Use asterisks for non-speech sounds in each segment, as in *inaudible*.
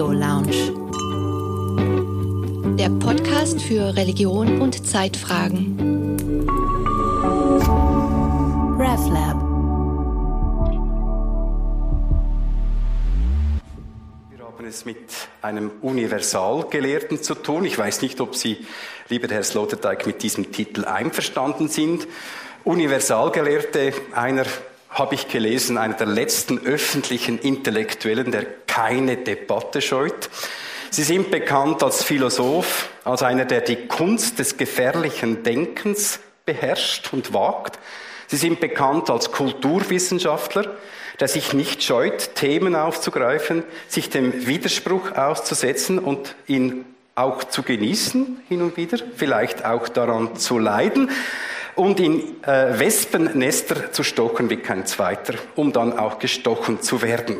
Theo Lounge. Der Podcast für Religion und Zeitfragen. RevLab. Wir haben es mit einem Universalgelehrten zu tun. Ich weiß nicht, ob Sie, lieber Herr Sloterdijk, mit diesem Titel einverstanden sind. Universalgelehrte, einer habe ich gelesen, einer der letzten öffentlichen Intellektuellen, der keine Debatte scheut. Sie sind bekannt als Philosoph, als einer, der die Kunst des gefährlichen Denkens beherrscht und wagt. Sie sind bekannt als Kulturwissenschaftler, der sich nicht scheut, Themen aufzugreifen, sich dem Widerspruch auszusetzen und ihn auch zu genießen hin und wieder, vielleicht auch daran zu leiden und in äh, Wespennester zu stochen wie kein zweiter, um dann auch gestochen zu werden.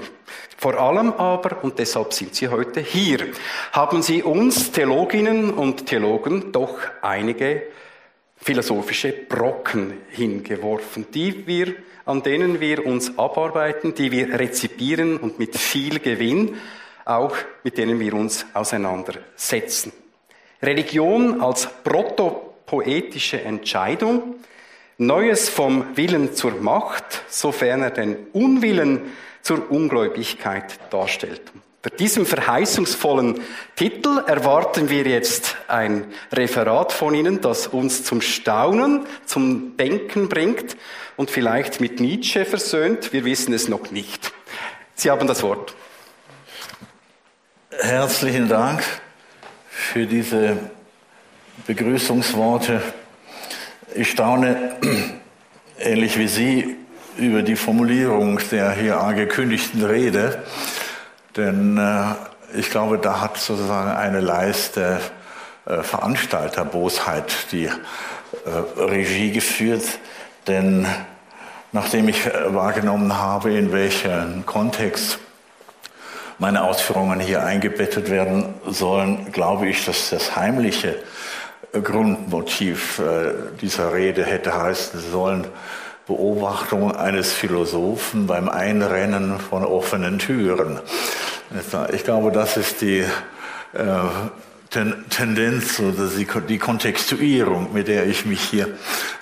Vor allem aber, und deshalb sind Sie heute hier, haben Sie uns Theologinnen und Theologen doch einige philosophische Brocken hingeworfen, die wir, an denen wir uns abarbeiten, die wir rezipieren und mit viel Gewinn auch mit denen wir uns auseinandersetzen. Religion als Proto poetische Entscheidung, Neues vom Willen zur Macht, sofern er den Unwillen zur Ungläubigkeit darstellt. Für diesem verheißungsvollen Titel erwarten wir jetzt ein Referat von Ihnen, das uns zum Staunen, zum Denken bringt und vielleicht mit Nietzsche versöhnt. Wir wissen es noch nicht. Sie haben das Wort. Herzlichen Dank für diese Begrüßungsworte. Ich staune *clears throat* ähnlich wie Sie über die Formulierung der hier angekündigten Rede, denn äh, ich glaube, da hat sozusagen eine Leiste äh, Veranstalterbosheit die äh, Regie geführt, denn nachdem ich äh, wahrgenommen habe, in welchen Kontext meine Ausführungen hier eingebettet werden sollen, glaube ich, dass das heimliche Grundmotiv äh, dieser Rede hätte heißen sollen, Beobachtung eines Philosophen beim Einrennen von offenen Türen. Ich glaube, das ist die äh, Tendenz oder die Kontextuierung, mit der ich mich hier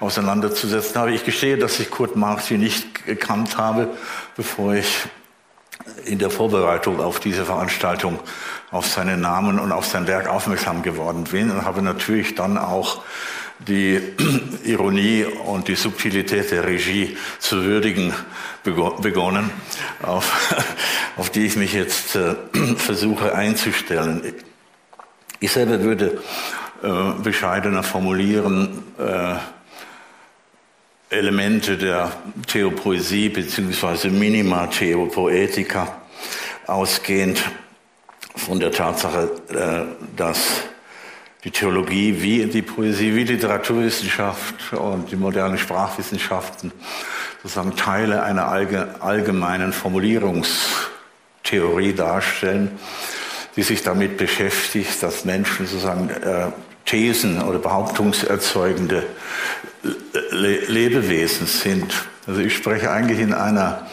auseinanderzusetzen habe. Ich gestehe, dass ich Kurt Marx hier nicht gekannt habe, bevor ich in der Vorbereitung auf diese Veranstaltung auf seinen Namen und auf sein Werk aufmerksam geworden bin und habe natürlich dann auch die *clears throat* Ironie und die Subtilität der Regie zu würdigen begonnen, auf, *laughs* auf die ich mich jetzt äh, *clears throat* versuche einzustellen. Ich selber würde äh, bescheidener formulieren, äh, Elemente der Theopoesie bzw. Minima Theopoetica ausgehend von der Tatsache, äh, dass die Theologie wie die Poesie, wie Literaturwissenschaft und die moderne Sprachwissenschaften sozusagen Teile einer allgemeinen Formulierungstheorie darstellen, die sich damit beschäftigt, dass Menschen sozusagen äh, Thesen oder behauptungserzeugende Le Lebewesen sind. Also ich spreche eigentlich in einer,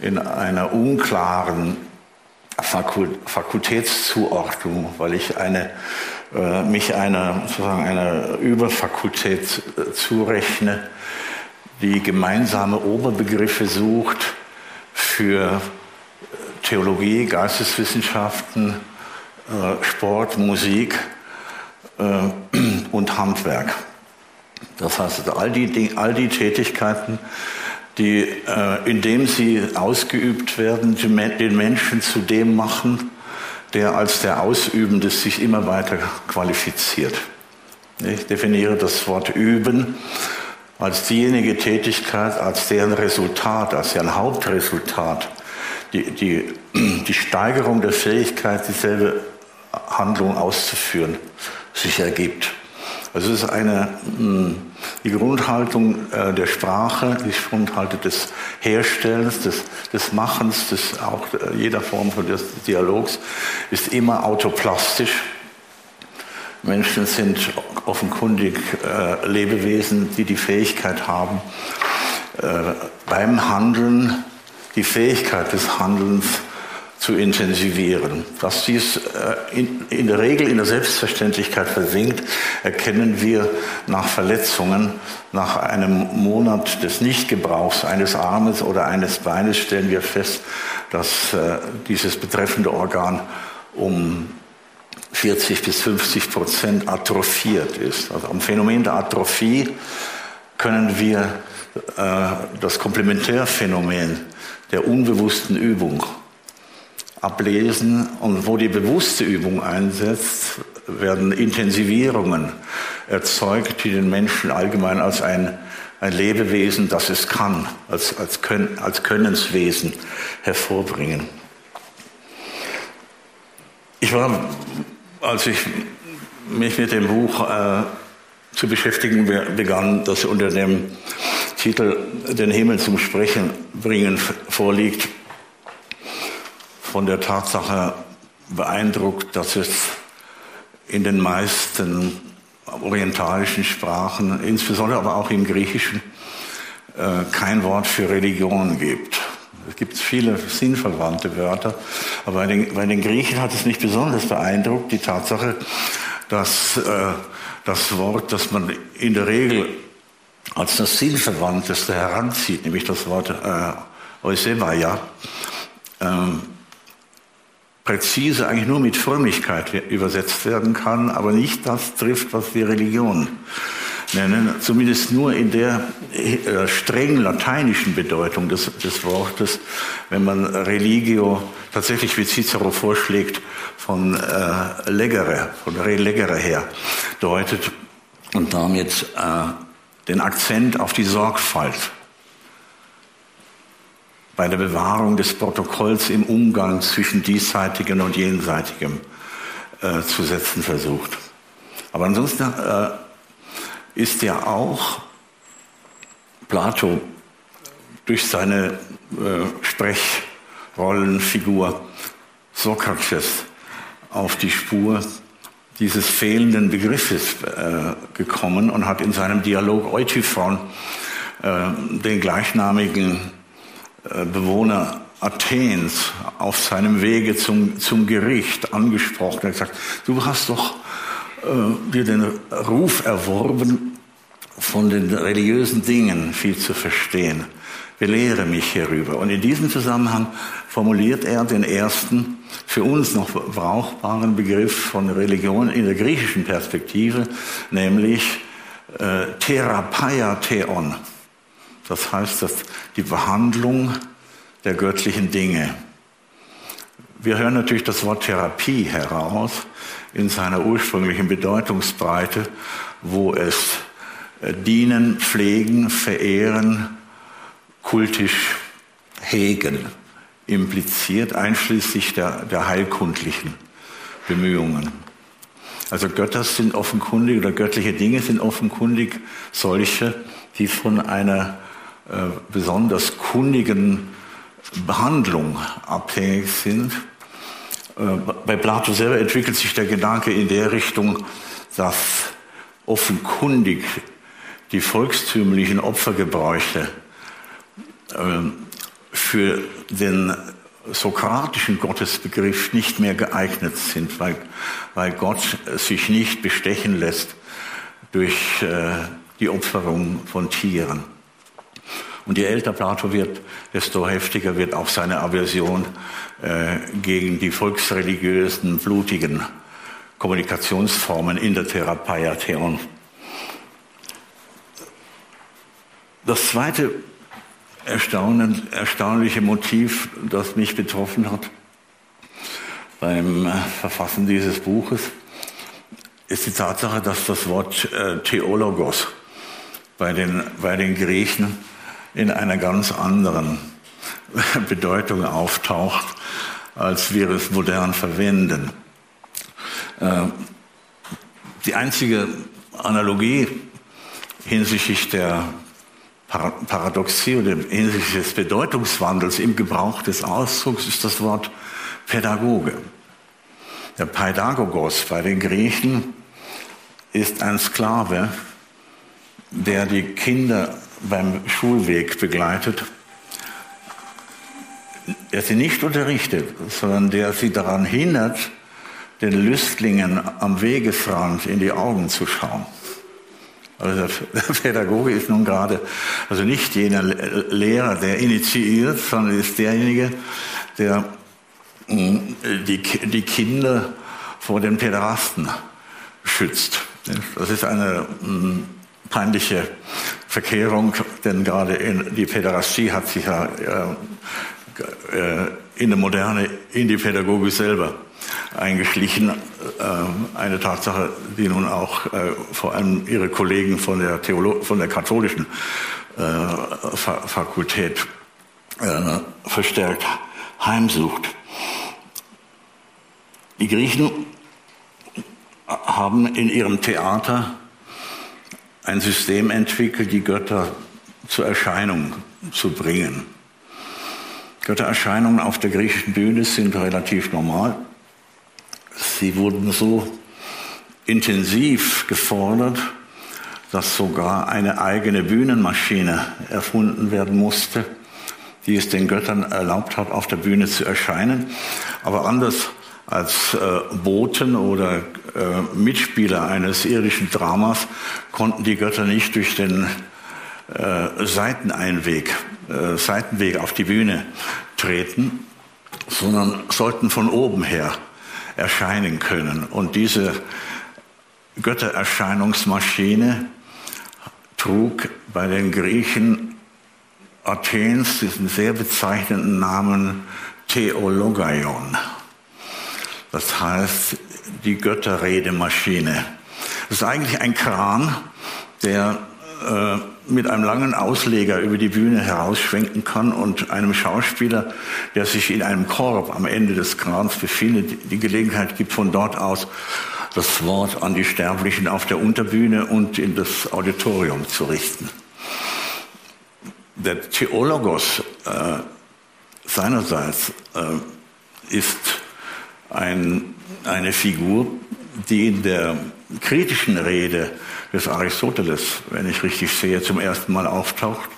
in einer unklaren Fakultätszuordnung, weil ich eine, äh, mich einer, sozusagen einer Überfakultät äh, zurechne, die gemeinsame Oberbegriffe sucht für Theologie, Geisteswissenschaften, äh, Sport, Musik *clears throat* und Handwerk. Das heißt, all die, all die Tätigkeiten, die, äh, indem sie ausgeübt werden, den Menschen zu dem machen, der als der Ausübende sich immer weiter qualifiziert. Ich definiere das Wort üben als diejenige Tätigkeit, als deren Resultat, als deren Hauptresultat die, die, die Steigerung der Fähigkeit, dieselbe Handlung auszuführen, sich ergibt. Also es ist eine, hm, die Grundhaltung äh, der Sprache, die Grundhaltung des Herstellens, des, des Machens, des, auch äh, jeder Form des Dialogs ist immer autoplastisch. Menschen sind offenkundig äh, Lebewesen, die die Fähigkeit haben, beim Handeln die Fähigkeit des Handelns zu intensivieren. Dass dies in, in, der Regel in der Selbstverständlichkeit versinkt, erkennen wir nach Verletzungen. Nach einem Monat des Nichtgebrauchs eines Armes oder eines Beines stellen wir fest, dass äh, dieses betreffende Organ um 40 bis 50 Prozent atrophiert ist. Also am Phänomen der Atrophie können wir äh, das Komplementärphänomen der unbewussten Übung ablesen. Und wo die bewusste Übung einsetzt, werden Intensivierungen erzeugt, die den Menschen allgemein als ein, ein Lebewesen, das es kann, als, als, Können, als Könnenswesen hervorbringen. Ich war, als ich mich mit dem Buch äh, zu beschäftigen begann, das unter dem Titel Den Himmel zum Sprechen bringen vorliegt, von der Tatsache beeindruckt, dass es in den meisten orientalischen Sprachen, insbesondere aber auch im Griechischen, äh, kein Wort für Religion gibt. Es gibt viele sinnverwandte Wörter, aber bei den, bei den Griechen hat es mich besonders beeindruckt, die Tatsache, dass äh, das Wort, das man in der Regel als das Sinnverwandteste heranzieht, nämlich das Wort äh, Eusebaya, ähm, präzise eigentlich nur mit Frömmigkeit übersetzt werden kann, aber nicht das trifft, was wir Religion nennen, zumindest nur in der äh, streng lateinischen Bedeutung des, des Wortes, wenn man Religio tatsächlich, wie Cicero vorschlägt, von äh, Legere, von Re Legere her deutet und damit äh, den Akzent auf die Sorgfalt bei der Bewahrung des Protokolls im Umgang zwischen diesseitigem und jenseitigem äh, zu setzen versucht. Aber ansonsten äh, ist ja auch Plato durch seine äh, Sprechrollenfigur Sokrates auf die Spur dieses fehlenden Begriffes äh, gekommen und hat in seinem Dialog Eutyphron äh, den gleichnamigen Bewohner Athens auf seinem Wege zum, zum Gericht angesprochen. Er hat gesagt, du hast doch äh, dir den Ruf erworben, von den religiösen Dingen viel zu verstehen. Belehre mich hierüber. Und in diesem Zusammenhang formuliert er den ersten für uns noch brauchbaren Begriff von Religion in der griechischen Perspektive, nämlich äh, Therapeia Theon. Das heißt, dass die Behandlung der göttlichen Dinge. Wir hören natürlich das Wort Therapie heraus in seiner ursprünglichen Bedeutungsbreite, wo es äh, dienen, pflegen, verehren, kultisch hegen impliziert, einschließlich der, der heilkundlichen Bemühungen. Also Götter sind offenkundig oder göttliche Dinge sind offenkundig solche, die von einer besonders kundigen Behandlung abhängig sind. Äh, bei Plato selber entwickelt sich der Gedanke in der Richtung, dass offenkundig die volkstümlichen Opfergebräuche äh, für den sokratischen Gottesbegriff nicht mehr geeignet sind, weil, weil Gott sich nicht bestechen lässt durch äh, die Opferung von Tieren. Und je älter Plato wird, desto heftiger wird auch seine Aversion äh, gegen die volksreligiösen, blutigen Kommunikationsformen in der Therapeia Theon. Das zweite erstaunliche Motiv, das mich betroffen hat beim Verfassen dieses Buches, ist die Tatsache, dass das Wort äh, Theologos bei den, bei den Griechen in einer ganz anderen *laughs* Bedeutung auftaucht, als wir es modern verwenden. Äh, die einzige Analogie hinsichtlich der Paradoxie oder hinsichtlich des Bedeutungswandels im Gebrauch des Ausdrucks ist das Wort Pädagoge. Der Pädagogos bei den Griechen ist ein Sklave, der die Kinder beim Schulweg begleitet, der sie nicht unterrichtet, sondern der sie daran hindert, den Lüstlingen am Wegesrand in die Augen zu schauen. Also der *laughs* Pädagoge ist nun gerade, also nicht jener Lehrer, der initiiert, sondern ist derjenige, der mm, die, die Kinder vor den Päderasten schützt. Das ist eine mm, peinliche Verkehrung, denn gerade in die Päderastie hat sich ja äh, in der Moderne in die Pädagogik selber eingeschlichen. Äh, eine Tatsache, die nun auch äh, vor allem ihre Kollegen von der, Theolo von der katholischen äh, Fakultät verstärkt heimsucht. Die Griechen haben in ihrem Theater ein System entwickelt, die Götter zur Erscheinung zu bringen. Göttererscheinungen auf der griechischen Bühne sind relativ normal. Sie wurden so intensiv gefordert, dass sogar eine eigene Bühnenmaschine erfunden werden musste, die es den Göttern erlaubt hat, auf der Bühne zu erscheinen. Aber anders als äh, Boten oder äh, Mitspieler eines irdischen Dramas konnten die Götter nicht durch den äh, Seiteneinweg, äh, Seitenweg auf die Bühne treten, sondern sollten von oben her erscheinen können. Und diese Göttererscheinungsmaschine trug bei den Griechen Athens diesen sehr bezeichnenden Namen Theologaion. Das heißt die Götterredemaschine. Das ist eigentlich ein Kran, der äh, mit einem langen Ausleger über die Bühne herausschwenken kann und einem Schauspieler, der sich in einem Korb am Ende des Krans befindet, die Gelegenheit gibt, von dort aus das Wort an die Sterblichen auf der Unterbühne und in das Auditorium zu richten. Der Theologos äh, seinerseits äh, ist ein, eine Figur, die in der kritischen Rede des Aristoteles, wenn ich richtig sehe, zum ersten Mal auftaucht.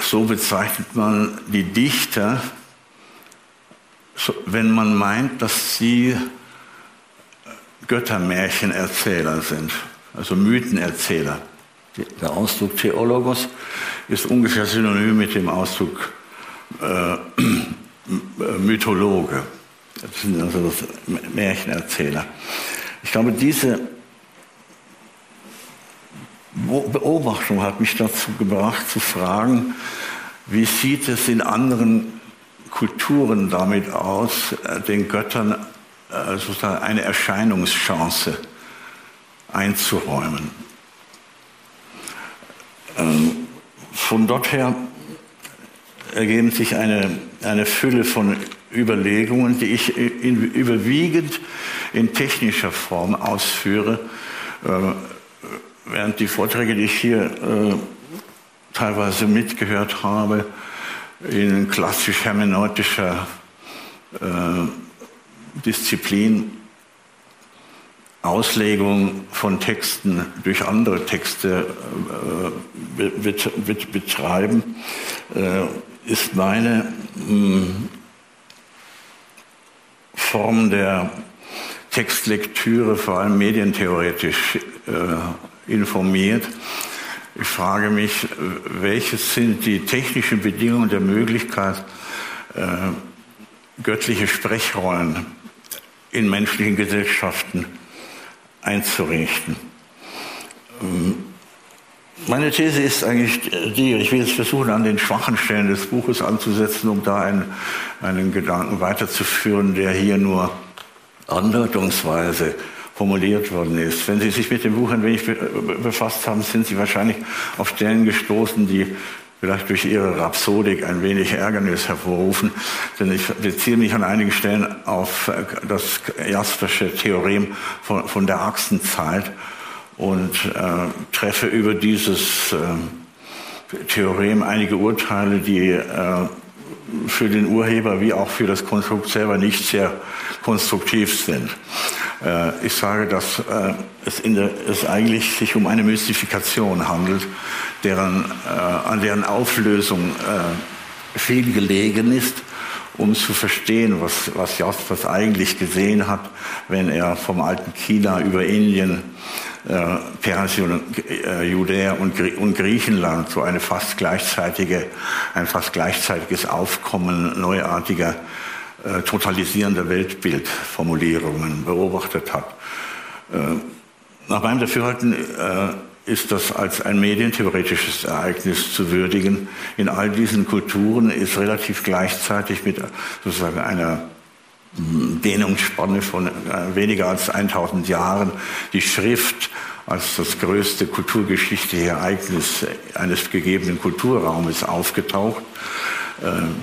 So bezeichnet man die Dichter, wenn man meint, dass sie Göttermärchenerzähler sind, also Mythenerzähler. Der Ausdruck Theologos ist ungefähr synonym mit dem Ausdruck äh, *clears throat* Mythologe. Das sind also Märchenerzähler. Ich glaube, diese Beobachtung hat mich dazu gebracht zu fragen, wie sieht es in anderen Kulturen damit aus, äh, den Göttern äh, sozusagen eine Erscheinungschance einzuräumen. Ähm, von dort her ergeben sich eine, eine Fülle von Überlegungen, die ich in, überwiegend in technischer Form ausführe, äh, während die Vorträge, die ich hier äh, teilweise mitgehört habe, in klassisch hermeneutischer äh, Disziplin Auslegung von Texten durch andere Texte äh, betreiben, äh, ist meine hm, Form der Textlektüre, vor allem medientheoretisch äh, informiert. Ich frage mich, welches sind die technischen Bedingungen der Möglichkeit, äh, göttliche Sprechrollen in menschlichen Gesellschaften einzurichten. Ähm, meine These ist eigentlich die, ich will jetzt versuchen, an den schwachen Stellen des Buches anzusetzen, um da einen, einen Gedanken weiterzuführen, der hier nur andeutungsweise formuliert worden ist. Wenn Sie sich mit dem Buch ein wenig befasst haben, sind Sie wahrscheinlich auf Stellen gestoßen, die vielleicht durch Ihre Rhapsodik ein wenig Ärgernis hervorrufen. Denn ich beziehe mich an einigen Stellen auf das Jaspersche Theorem von, von der Achsenzeit und äh, treffe über dieses äh, Theorem einige Urteile, die äh, für den Urheber wie auch für das Konstrukt selber nicht sehr konstruktiv sind. Äh, ich sage, dass äh, es, der, es eigentlich sich um eine Mystifikation handelt, deren, äh, an deren Auflösung viel gelegen ist, um zu verstehen, was, was Jaspers eigentlich gesehen hat, wenn er vom alten China über Indien, Persien, äh, Judäa und, Griechenland so eine fast gleichzeitige, ein fast gleichzeitiges Aufkommen neuartiger, äh, totalisierender Weltbildformulierungen beobachtet hat. Äh, nach meinem Dafürhalten äh, ist das als ein medientheoretisches Ereignis zu würdigen. In all diesen Kulturen ist relativ gleichzeitig mit sozusagen einer Dehnungsspanne von äh, weniger als 1000 Jahren die Schrift als das größte kulturgeschichtliche Ereignis eines gegebenen Kulturraumes aufgetaucht. Ähm,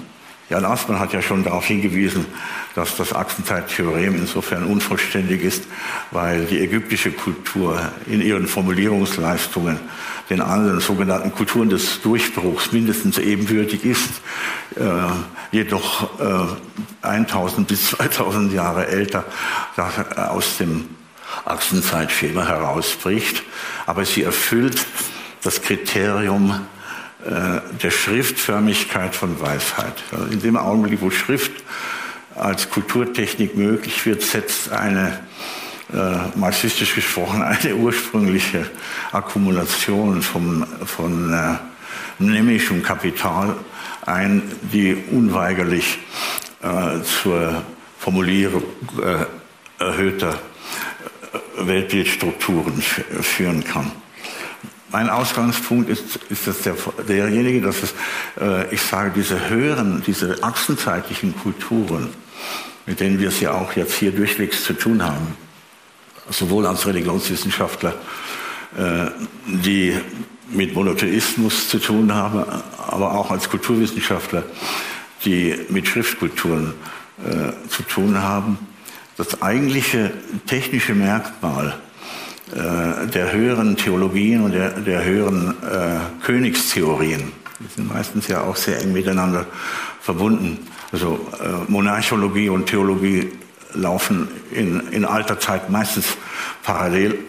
Jan Aßmann hat ja schon darauf hingewiesen, dass das Achsenzeittheorem insofern unvollständig ist, weil die ägyptische Kultur in ihren Formulierungsleistungen den anderen sogenannten Kulturen des Durchbruchs mindestens ebenbürtig ist, äh, jedoch äh, 1000 bis 2000 Jahre älter aus dem Achsenzeitschema herausbricht. Aber sie erfüllt das Kriterium äh, der Schriftförmigkeit von Weisheit. In dem Augenblick, wo Schrift als Kulturtechnik möglich wird, setzt eine äh, marxistisch gesprochen eine ursprüngliche Akkumulation vom, von äh, nämlischem Kapital ein, die unweigerlich äh, zur Formulierung äh, erhöhter äh, Weltbildstrukturen führen kann. Mein Ausgangspunkt ist, ist das der, derjenige, dass es, äh, ich sage, diese höheren, diese achsenzeitlichen Kulturen, mit denen wir es ja auch jetzt hier durchwegs zu tun haben, sowohl als Religionswissenschaftler, äh, die mit Monotheismus zu tun haben, aber auch als Kulturwissenschaftler, die mit Schriftkulturen äh, zu tun haben. Das eigentliche technische Merkmal äh, der höheren Theologien und der, der höheren Königstheorien. Die sind meistens ja auch sehr eng miteinander verbunden. Also Monarchologie und Theologie laufen in, in alter Zeit meistens parallel.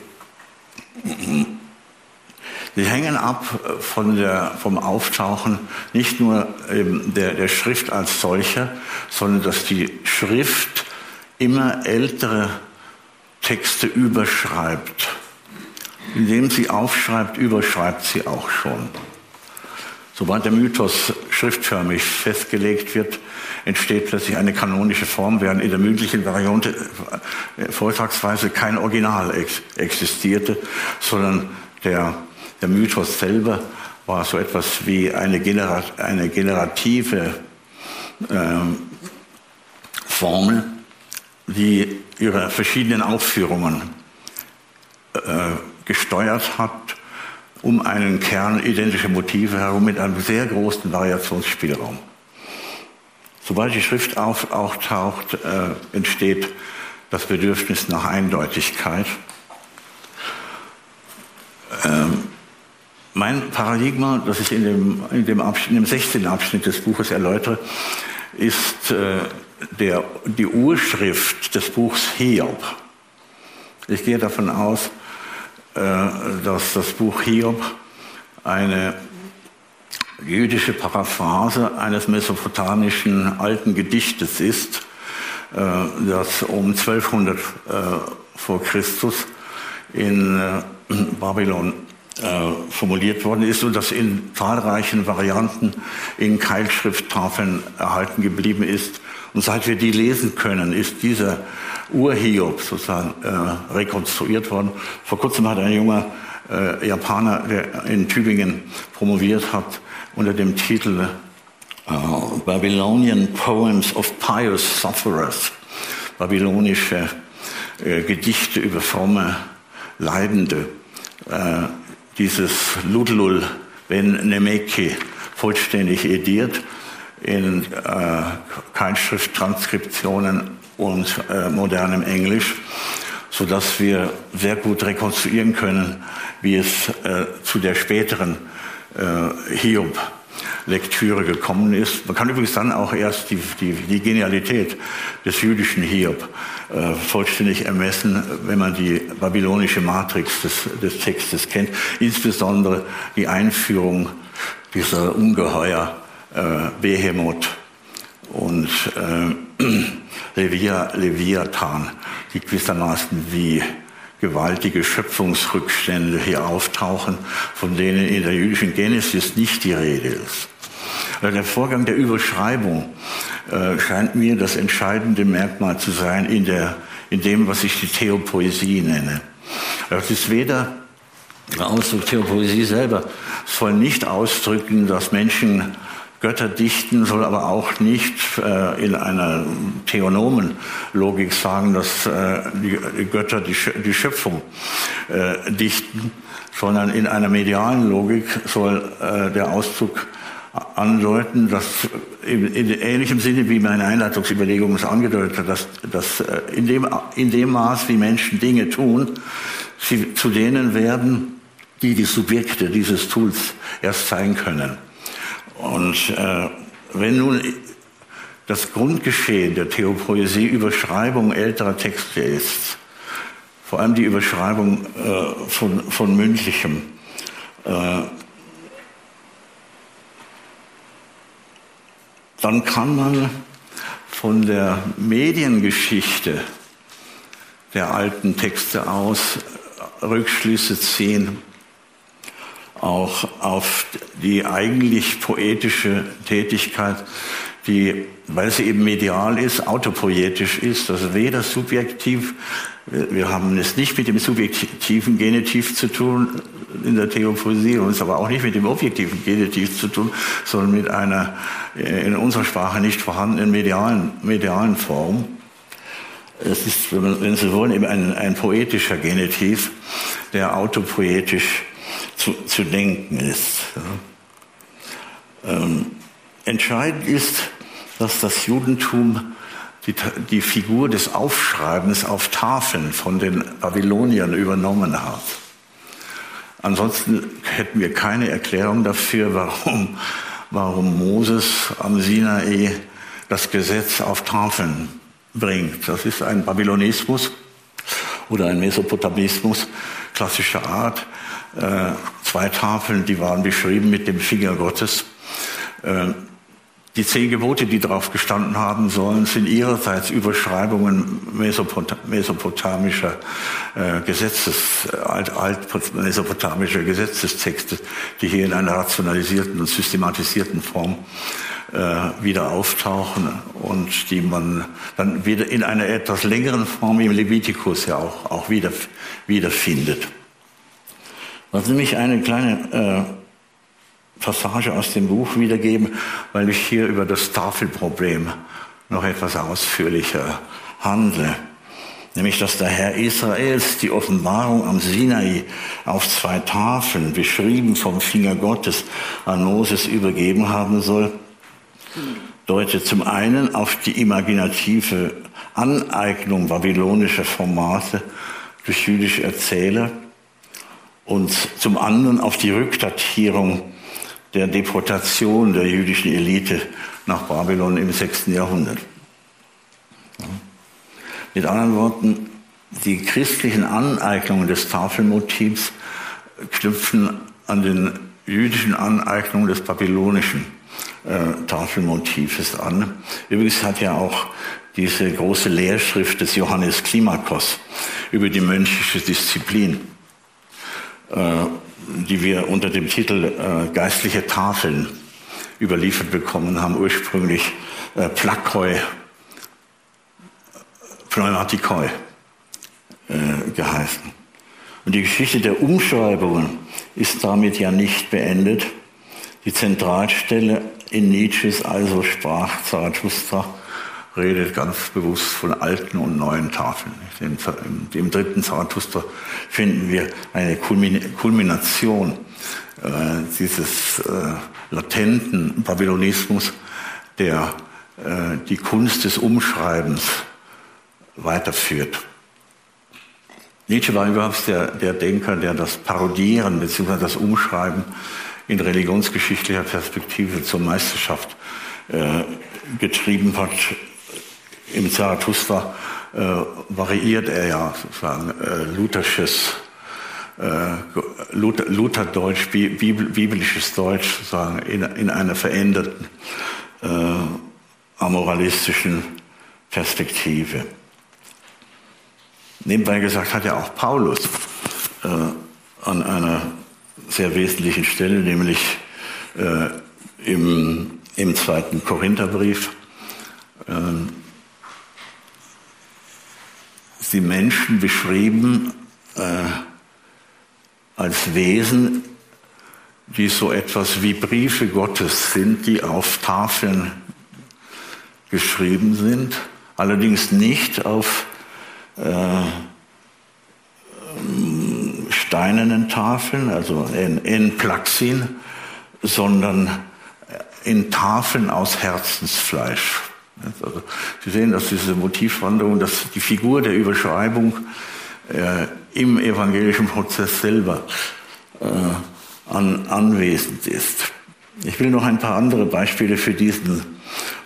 Die hängen ab von der, vom Auftauchen nicht nur der, der Schrift als solcher, sondern dass die Schrift immer ältere Texte überschreibt. Indem sie aufschreibt, überschreibt sie auch schon. Sobald der Mythos schriftförmig festgelegt wird, entsteht plötzlich eine kanonische Form, während in der mündlichen Variante äh, vortragsweise kein Original ex existierte, sondern der, der Mythos selber war so etwas wie eine, Genera eine generative ähm, Formel, die ihre verschiedenen Aufführungen äh, gesteuert hat, um einen Kern identischer Motive herum mit einem sehr großen Variationsspielraum. Sobald die Schrift auf, auftaucht, äh, entsteht das Bedürfnis nach Eindeutigkeit. Ähm, mein Paradigma, das ich in dem, in dem, Abschnitt, in dem 16. Abschnitt des Buches erläutere, ist äh, der, die Urschrift des Buchs Hiob. Ich gehe davon aus, dass das Buch Hiob eine jüdische Paraphrase eines mesopotamischen alten Gedichtes ist, äh, das um 1200 äh, vor Christus in Babylon formuliert worden ist und das in zahlreichen Varianten in Keilschrifttafeln erhalten geblieben ist. Und seit wir die lesen können, ist dieser Urhiob sozusagen äh, rekonstruiert worden. Vor kurzem hat ein junger äh, Japaner, der in Tübingen promoviert hat, unter dem Titel äh, Babylonian Poems of Pious Sufferers, babylonische äh, Gedichte über fromme Leidende, äh, dieses Ludlul Ben Nemeki vollständig ediert in äh, Keilschrifttranskriptionen und äh, modernem Englisch, so dass wir sehr gut rekonstruieren können, wie es äh, zu der späteren äh, Hiob Lektüre gekommen ist. Man kann übrigens dann auch erst die, die, die Genialität des jüdischen Hiob äh, vollständig ermessen, wenn man die babylonische Matrix des, des Textes kennt, insbesondere die Einführung dieser ungeheuer äh, Behemoth und äh, Levia, Leviathan, die gewissermaßen wie gewaltige Schöpfungsrückstände hier auftauchen, von denen in der jüdischen Genesis nicht die Rede ist. Der Vorgang der Überschreibung äh, scheint mir das entscheidende Merkmal zu sein in, der, in dem, was ich die Theopoesie nenne. Das ist weder der Ausdruck Theopoesie selber soll nicht ausdrücken, dass Menschen Götter dichten, soll aber auch nicht äh, in einer Theonomen-Logik sagen, dass äh, die, Götter die, die Schöpfung äh, dichten, sondern in einer medialen Logik soll äh, der Ausdruck andeuten, dass in, in ähnlichem Sinne wie meine Einleitungsüberlegung es angedeutet hat, dass, dass äh, in, dem, in dem Maß, wie Menschen Dinge tun, sie zu denen werden, die die Subjekte dieses Tools erst sein können. Und äh, wenn nun das Grundgeschehen der Theopoesie Überschreibung älterer Texte ist, vor allem die Überschreibung äh, von, von mündlichem, äh, dann kann man von der Mediengeschichte der alten Texte aus Rückschlüsse ziehen auch auf die eigentlich poetische Tätigkeit, die, weil sie eben medial ist, autopoetisch ist, also weder subjektiv, wir haben es nicht mit dem subjektiven Genitiv zu tun in der Theopoesie, es aber auch nicht mit dem objektiven Genitiv zu tun, sondern mit einer in unserer Sprache nicht vorhandenen medialen, medialen Form. Es ist, wenn Sie wollen, eben ein, ein poetischer Genitiv, der autopoetisch zu, zu denken ist. Ähm, entscheidend ist, dass das Judentum die, die Figur des Aufschreibens auf Tafeln von den Babyloniern übernommen hat. Ansonsten hätten wir keine Erklärung dafür, warum, warum Moses am Sinai das Gesetz auf Tafeln bringt. Das ist ein Babylonismus oder ein Mesopotamismus klassischer Art, äh, zwei Tafeln, die waren beschrieben mit dem Finger Gottes. Äh, die zehn Gebote, die darauf gestanden haben sollen, sind ihrerseits Überschreibungen Mesopot mesopotamischer äh, Gesetzes, alt, mesopotamischer Gesetzestexte, die hier in einer rationalisierten und systematisierten Form wieder auftauchen und die man dann wieder in einer etwas längeren Form im Levitikus ja auch, auch wieder, wiederfindet. Lassen Sie mich eine kleine äh, Passage aus dem Buch wiedergeben, weil ich hier über das Tafelproblem noch etwas ausführlicher handle. Nämlich, dass der Herr Israels die Offenbarung am Sinai auf zwei Tafeln, beschrieben vom Finger Gottes, an Moses übergeben haben soll, deutet zum einen auf die imaginative Aneignung babylonischer Formate durch jüdische Erzähler und zum anderen auf die Rückdatierung der Deportation der jüdischen Elite nach Babylon im 6. Jahrhundert. Mit anderen Worten, die christlichen Aneignungen des Tafelmotivs knüpfen an den jüdischen Aneignungen des babylonischen äh, Tafelmotives an. Übrigens hat ja auch diese große Lehrschrift des Johannes Klimakos über die mönchische Disziplin die wir unter dem Titel äh, Geistliche Tafeln überliefert bekommen haben, ursprünglich äh, Plakoi, Pneumatikoi geheißen. Und die Geschichte der Umschreibungen ist damit ja nicht beendet. Die Zentralstelle in Nietzsches Also sprach Zarathustra redet ganz bewusst von alten und neuen Tafeln. Im, im dritten Zarathustra finden wir eine Kulmination äh, dieses äh, latenten Babylonismus, der äh, die Kunst des Umschreibens weiterführt. Nietzsche war überhaupt der, der Denker, der das Parodieren bzw. das Umschreiben in religionsgeschichtlicher Perspektive zur Meisterschaft äh, getrieben hat im Zarathustra äh, variiert er ja sozusagen äh, Luthersches Luther, Lutherdeutsch, biblisches Deutsch sozusagen in, in einer veränderten äh, amoralistischen Perspektive. Nebenbei gesagt hat ja auch Paulus äh, an einer sehr wesentlichen Stelle, nämlich äh, im, im zweiten Korintherbrief, äh, die Menschen beschrieben äh, als Wesen, die so etwas wie Briefe Gottes sind, die auf Tafeln geschrieben sind, allerdings nicht auf äh, steinernen Tafeln, also in, in Plaxin, sondern in Tafeln aus Herzensfleisch. Also Sie sehen, dass diese Motivwanderung, dass die Figur der Überschreibung äh, im evangelischen Prozess selber äh, an, anwesend ist. Ich will noch ein paar andere Beispiele für diesen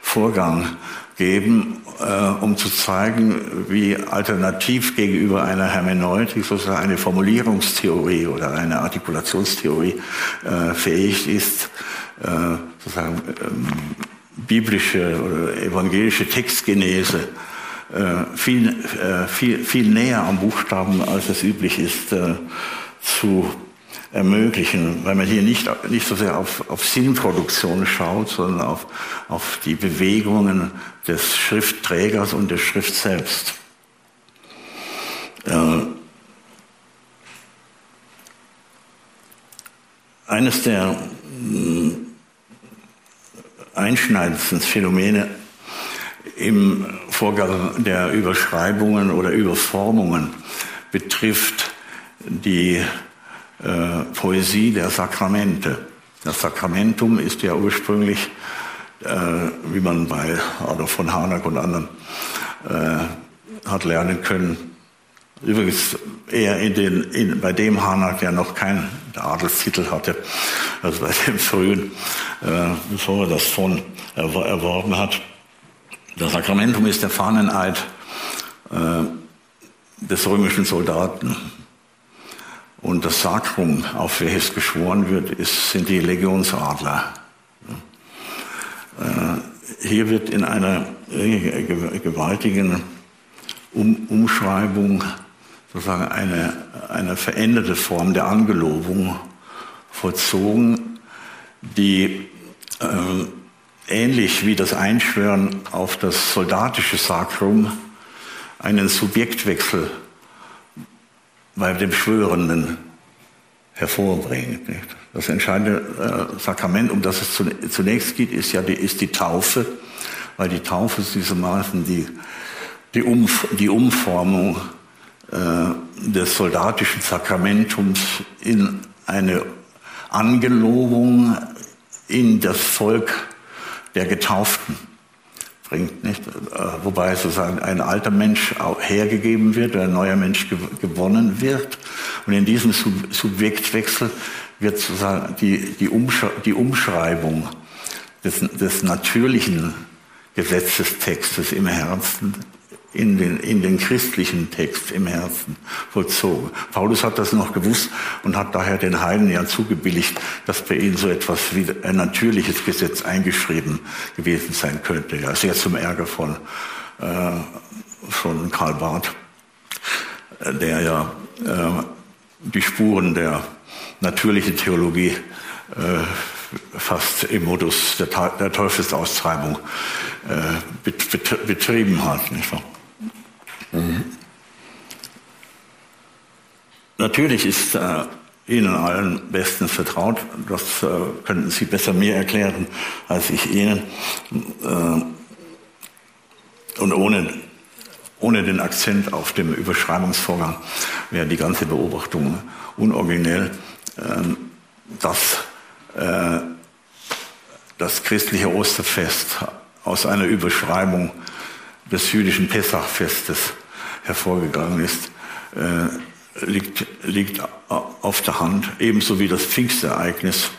Vorgang geben, äh, um zu zeigen, wie alternativ gegenüber einer Hermeneutik sozusagen eine Formulierungstheorie oder eine Artikulationstheorie äh, fähig ist, äh, sozusagen ähm, biblische oder evangelische Textgenese äh, viel, äh, viel, viel näher am Buchstaben, als es üblich ist, äh, zu ermöglichen, weil man hier nicht, nicht so sehr auf, auf Sinnproduktion schaut, sondern auf, auf die Bewegungen des Schriftträgers und der Schrift selbst. Eines der mh, einschneidendsten Phänomene im Vorgang der Überschreibungen oder Überformungen betrifft die äh, Poesie der Sakramente. Das Sakramentum ist ja ursprünglich, äh, wie man bei Adolf von Harnack und anderen äh, hat lernen können, übrigens eher in den, in, bei dem Harnack, der noch keinen Adelstitel hatte, also bei dem frühen, äh, bevor er das von erworben hat. Das Sakramentum ist der Fahneneid äh, des römischen Soldaten. Und das Sakrum, auf welches geschworen wird, ist, sind die Legionsadler. Äh, hier wird in einer gewaltigen um Umschreibung sozusagen eine, eine veränderte Form der Angelobung vollzogen, die äh, ähnlich wie das Einschwören auf das soldatische Sakrum einen Subjektwechsel bei dem Schwörenden hervorbringt. Nicht? Das entscheidende äh, Sakrament, um das es zunächst geht, ist ja die, ist die Taufe, weil die Taufe ist gewissermaßen die, die, Umf die Umformung des soldatischen Sakramentums in eine Angelobung in das Volk der Getauften bringt, nicht? Äh, wobei sozusagen ein alter Mensch hergegeben wird, ein neuer Mensch gewonnen wird. Und in diesem Subjektwechsel wird sozusagen die, die, Umsch die Umschreibung des, des natürlichen Gesetzestextes im Herzen in den, in den christlichen Text im Herzen vollzogen. Paulus hat das noch gewusst und hat daher den Heiden ja zugebilligt, dass bei ihnen so etwas wie ein natürliches Gesetz eingeschrieben gewesen sein könnte. Ja, sehr zum Ärger von, äh, von Karl Barth, der ja äh, die Spuren der natürlichen Theologie äh, fast im Modus der, der Teufelsaustreibung äh, betrieben hat. Nicht wahr? Natürlich ist äh, Ihnen allen bestens vertraut. Das äh, könnten Sie besser mir erklären als ich Ihnen. Äh, und ohne, ohne den Akzent auf dem Überschreibungsvorgang wäre die ganze Beobachtung unoriginell, ähm, dass äh, das christliche Osterfest aus einer Überschreibung des jüdischen Pessachfestes hervorgegangen ist, äh, liegt, liegt auf der Hand, ebenso wie das Pfingstereignis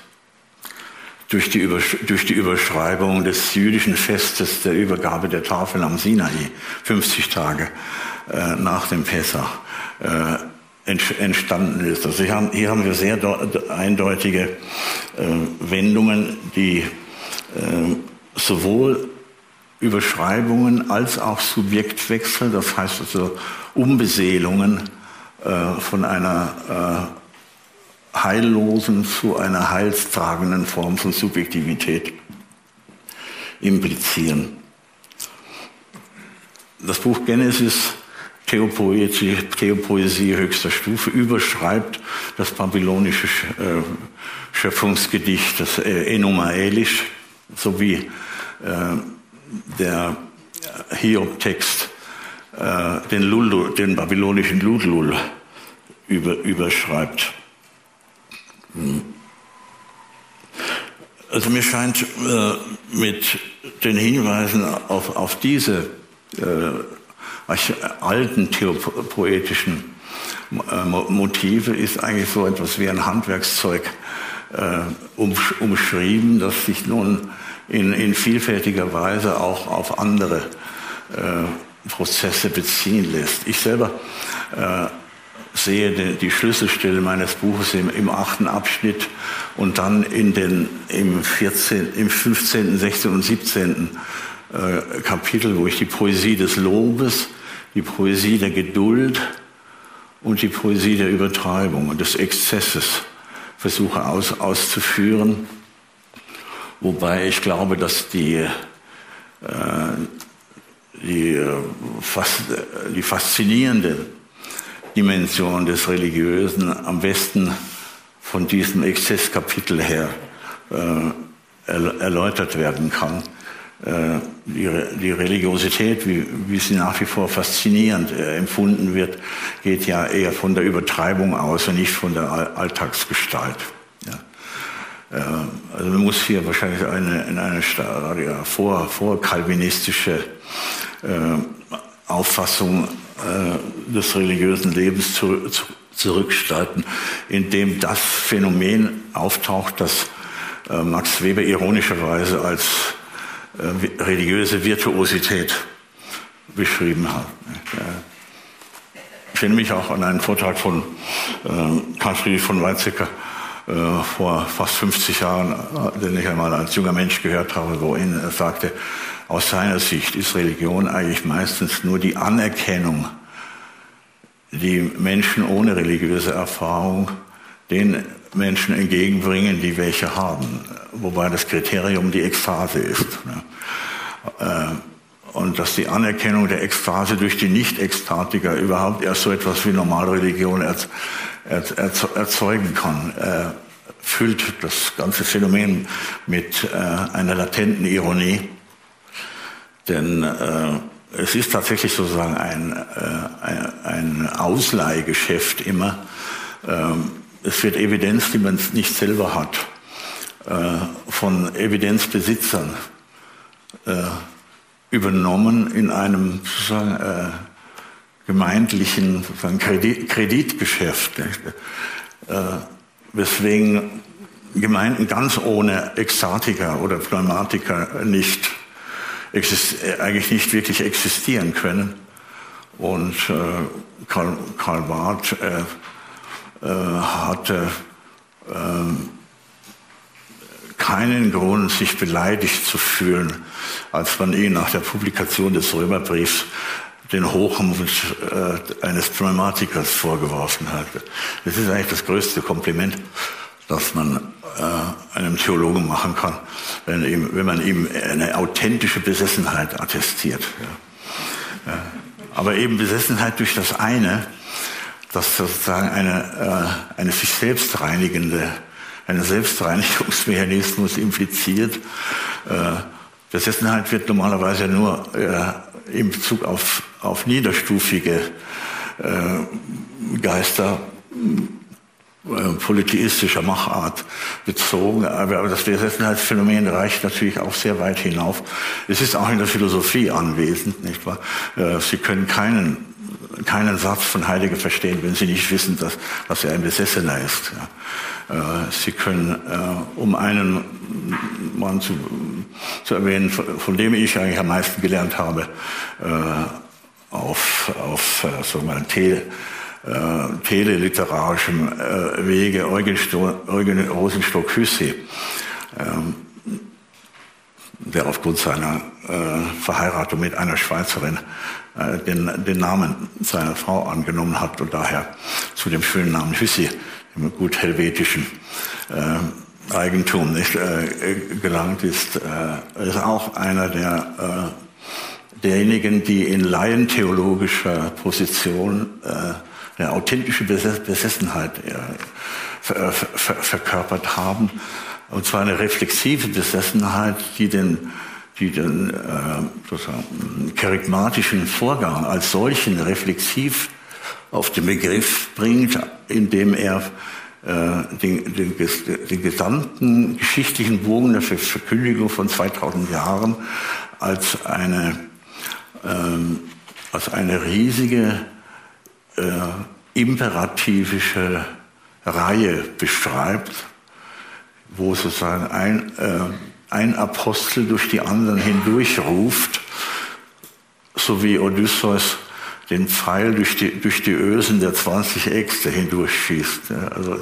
durch die, durch die Überschreibung des jüdischen Festes der Übergabe der Tafel am Sinai, 50 Tage äh, nach dem Pessach, äh, entstanden ist. Also hier haben, hier haben wir sehr eindeutige äh, Wendungen, die äh, sowohl Überschreibungen als auch Subjektwechsel, das heißt also Umbeseelungen äh, von einer äh, heillosen zu einer heilstragenden Form von Subjektivität implizieren. Das Buch Genesis Theopoesie, Theopoesie höchster Stufe überschreibt das babylonische äh, Schöpfungsgedicht, das äh, Enuma Elish, sowie der Hiob-Text äh, den, Lulu, den babylonischen Lulul über, überschreibt. Hm. Also mir scheint äh, mit den Hinweisen auf, auf diese äh, alten theopoetischen äh, Motive ist eigentlich so etwas wie ein Handwerkszeug äh, umschrieben, das sich nun in, in vielfältiger Weise auch auf andere äh, Prozesse beziehen lässt. Ich selber äh, sehe die, die Schlüsselstelle meines Buches im, im, achten Abschnitt und dann in den, im, 14, im 15., 16. und 17. Äh, Kapitel, wo ich die Poesie des Lobes, die Poesie der Geduld und die Poesie der Übertreibung und des Exzesses versuche aus, auszuführen. Wobei ich glaube, dass die, äh, die, äh, die faszinierende Dimension des Religiösen am besten von diesem Exzesskapitel her äh, erläutert werden kann. Äh, die, die, Religiosität, wie, wie, sie nach wie vor faszinierend äh, empfunden wird, geht ja eher von der Übertreibung aus und nicht von der Alltagsgestalt. Also man muss hier wahrscheinlich eine, in eine ja, vor, vorkalvinistische äh, Auffassung äh, des religiösen Lebens zu, zu, zurückstreiten, in dem das Phänomen auftaucht, das äh, Max Weber ironischerweise als äh, religiöse Virtuosität beschrieben hat. Ich erinnere mich auch an einen Vortrag von äh, Karl Friedrich von Weizsäcker äh, vor fast 50 Jahren, den ich einmal als junger Mensch gehört habe, wo er sagte, aus seiner Sicht ist Religion eigentlich meistens nur die Anerkennung, die Menschen ohne religiöse Erfahrung den Menschen entgegenbringen, die welche haben. Wobei das Kriterium die Ekstase ist. Ne? Und dass die Anerkennung der Ekstase durch die Nicht-Ekstatiker überhaupt erst so etwas wie Normalreligion erzeugen kann, füllt das ganze Phänomen mit äh, einer latenten Ironie. Denn äh, es ist tatsächlich sozusagen ein, äh, ein Ausleihgeschäft immer. Ähm, es wird Evidenz, die man nicht selber hat, äh, von Evidenzbesitzern äh, übernommen in einem äh, gemeindlichen Kredit, Kreditgeschäft, weswegen Gemeinden ganz ohne Ekstatiker oder Pneumatiker nicht eigentlich nicht wirklich existieren können. Und äh, Karl, Karl Barth äh, äh, hatte ähm, keinen Grund, sich beleidigt zu fühlen, als man ihn nach der Publikation des Römerbriefs den Hochmut äh, eines Pneumatikers vorgeworfen hat. Das ist eigentlich das größte Kompliment, das man äh, einem Theologen machen kann, wenn, ihm, wenn man ihm eine authentische Besessenheit attestiert. Ja. Aber eben Besessenheit durch das eine, das sozusagen eine, äh, eine sich selbst reinigende, einen Selbstreinigungsmechanismus impliziert. Äh, Besessenheit wird normalerweise nur äh, in Bezug auf, auf niederstufige äh, Geister äh, polytheistischer Machart bezogen. Aber das Besessenheitsphänomen reicht natürlich auch sehr weit hinauf. Es ist auch in der Philosophie anwesend, nicht wahr? Äh, Sie können keinen keinen Satz von Heidegger verstehen, wenn Sie nicht wissen, dass, dass er ein Besessener ist. Äh, Sie können, um einen Mann zu, zu erwähnen, von dem ich eigentlich am meisten gelernt habe, auf, auf so mal Tee, äh, teleliterarischen äh, Wege Eugen, Eugen Rosenstock-Hüssi, ähm, der aufgrund seiner äh, Verheiratung mit einer Schweizerin äh, den, den Namen seiner Frau angenommen hat und daher zu dem schönen Namen Hüssi, dem gut helvetischen äh, Eigentum nicht, äh, gelangt ist, äh, ist auch einer der äh, derjenigen, die in laientheologischer Position äh, eine authentische Besessenheit äh, ver, ver, verkörpert haben, und zwar eine reflexive Besessenheit, die den die den äh, sozusagen, charismatischen Vorgang als solchen reflexiv auf den Begriff bringt, indem er äh, den, den, den gesamten geschichtlichen Bogen der Verkündigung von 2000 Jahren als eine, ähm, als eine riesige äh, imperativische Reihe beschreibt, wo sozusagen ein äh, ein Apostel durch die anderen hindurchruft, so wie Odysseus den Pfeil durch die, durch die Ösen der 20 Äxte hindurchschießt. Also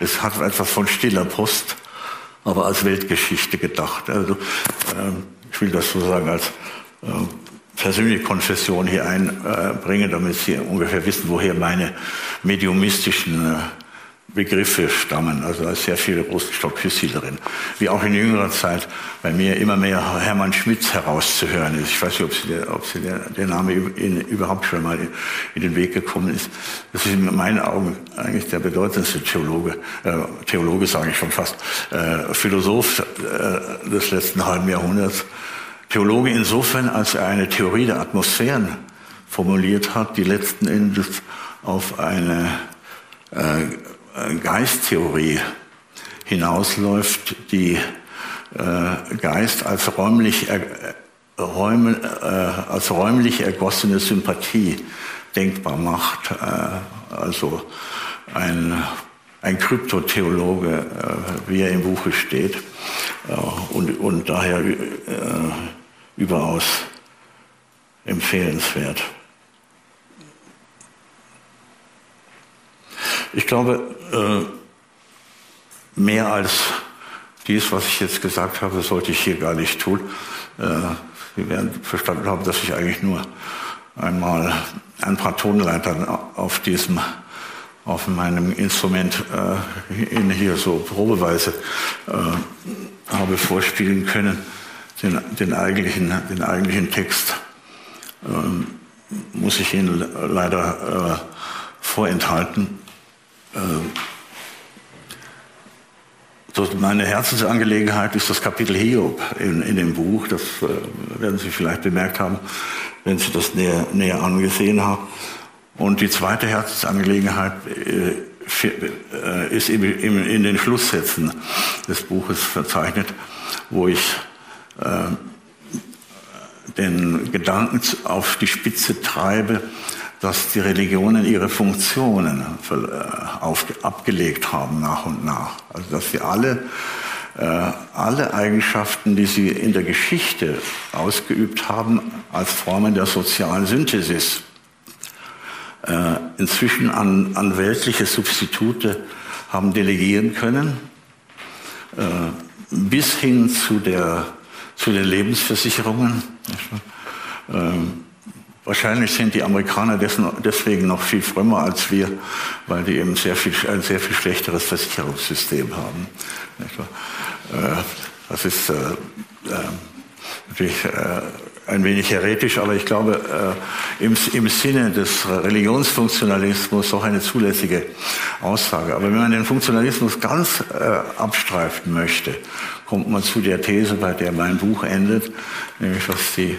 es hat etwas von stiller Post, aber als Weltgeschichte gedacht. Also ähm, ich will das sozusagen als ähm, persönliche Konfession hier einbringen, damit Sie ungefähr wissen, woher meine mediumistischen äh, Begriffe stammen. Also da ist sehr viel Rosenstock-Hüssi drin. Wie auch in jüngerer Zeit bei mir immer mehr Hermann Schmitz herauszuhören ist. Ich weiß nicht, ob, Sie der, ob Sie der, der Name überhaupt schon mal in, den Weg gekommen ist. Das ist in meinen Augen eigentlich der bedeutendste Theologe, äh, Theologe sage ich schon fast, äh, Philosoph äh, des letzten halben Jahrhunderts. Theologe insofern, als er eine Theorie der Atmosphären formuliert hat, die letzten Endes auf eine äh, Geisttheorie hinausläuft, die äh, Geist als räumlich, äh, räum, äh, als räumlich ergossene Sympathie denkbar macht. Äh, also ein, ein Kryptotheologe, äh, wie er im Buche steht, und, und daher überaus empfehlenswert. Ich glaube, äh, mehr als dies, was ich jetzt gesagt habe, sollte ich hier gar nicht tun. Äh, Sie werden verstanden haben, dass ich eigentlich nur einmal ein paar Tonleitern auf diesem, auf meinem Instrument äh, in hier so probeweise äh, habe vorspielen können, den, den, eigentlichen, den eigentlichen Text ähm, muss ich Ihnen leider äh, vorenthalten. Ähm, meine Herzensangelegenheit ist das Kapitel Hiob in, in dem Buch. Das äh, werden Sie vielleicht bemerkt haben, wenn Sie das näher, näher angesehen haben. Und die zweite Herzensangelegenheit äh, äh, ist in den Schlusssätzen des Buches verzeichnet, wo ich den Gedanken auf die Spitze treibe, dass die Religionen ihre Funktionen äh, auf, abgelegt haben nach und nach. Also dass sie alle, äh, alle Eigenschaften, die sie in der Geschichte ausgeübt haben, als Formen der sozialen Synthesis äh, inzwischen an, an weltliche Substitute haben delegieren können, äh, bis hin zu, der, zu den Lebensversicherungen. Ähm, Wahrscheinlich sind die Amerikaner deswegen noch viel frömmer als wir, weil die eben sehr viel, ein sehr viel schlechteres Versicherungssystem haben. Äh, das ist äh, äh, natürlich ein wenig heretisch, aber ich glaube, im, im Sinne des Religionsfunktionalismus auch eine zulässige Aussage. Aber wenn man den Funktionalismus ganz abstreifen möchte, kommt man zu der These, bei der mein Buch endet, nämlich was die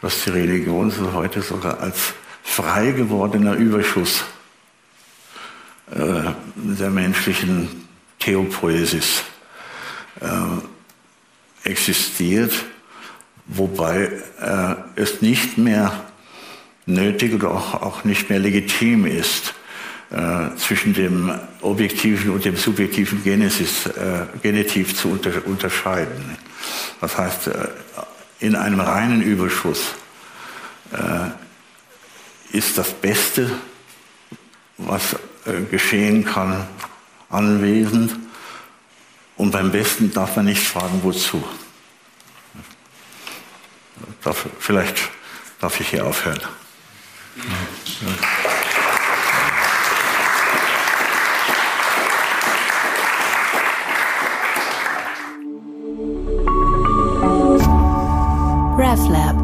was die Religion so heute sogar als frei gewordener Überschuss äh, der menschlichen Theopoesis äh, existiert, wobei äh, es nicht mehr nötig oder auch, nicht mehr legitim ist, zwischen dem objektiven und dem subjektiven Genesis, Genitiv zu unter, unterscheiden. Das heißt, in einem reinen Überschuss äh, ist das Beste, was äh, geschehen kann, anwesend. Und beim Besten darf man nicht fragen, wozu. Darf, vielleicht darf ich hier aufhören. Slap.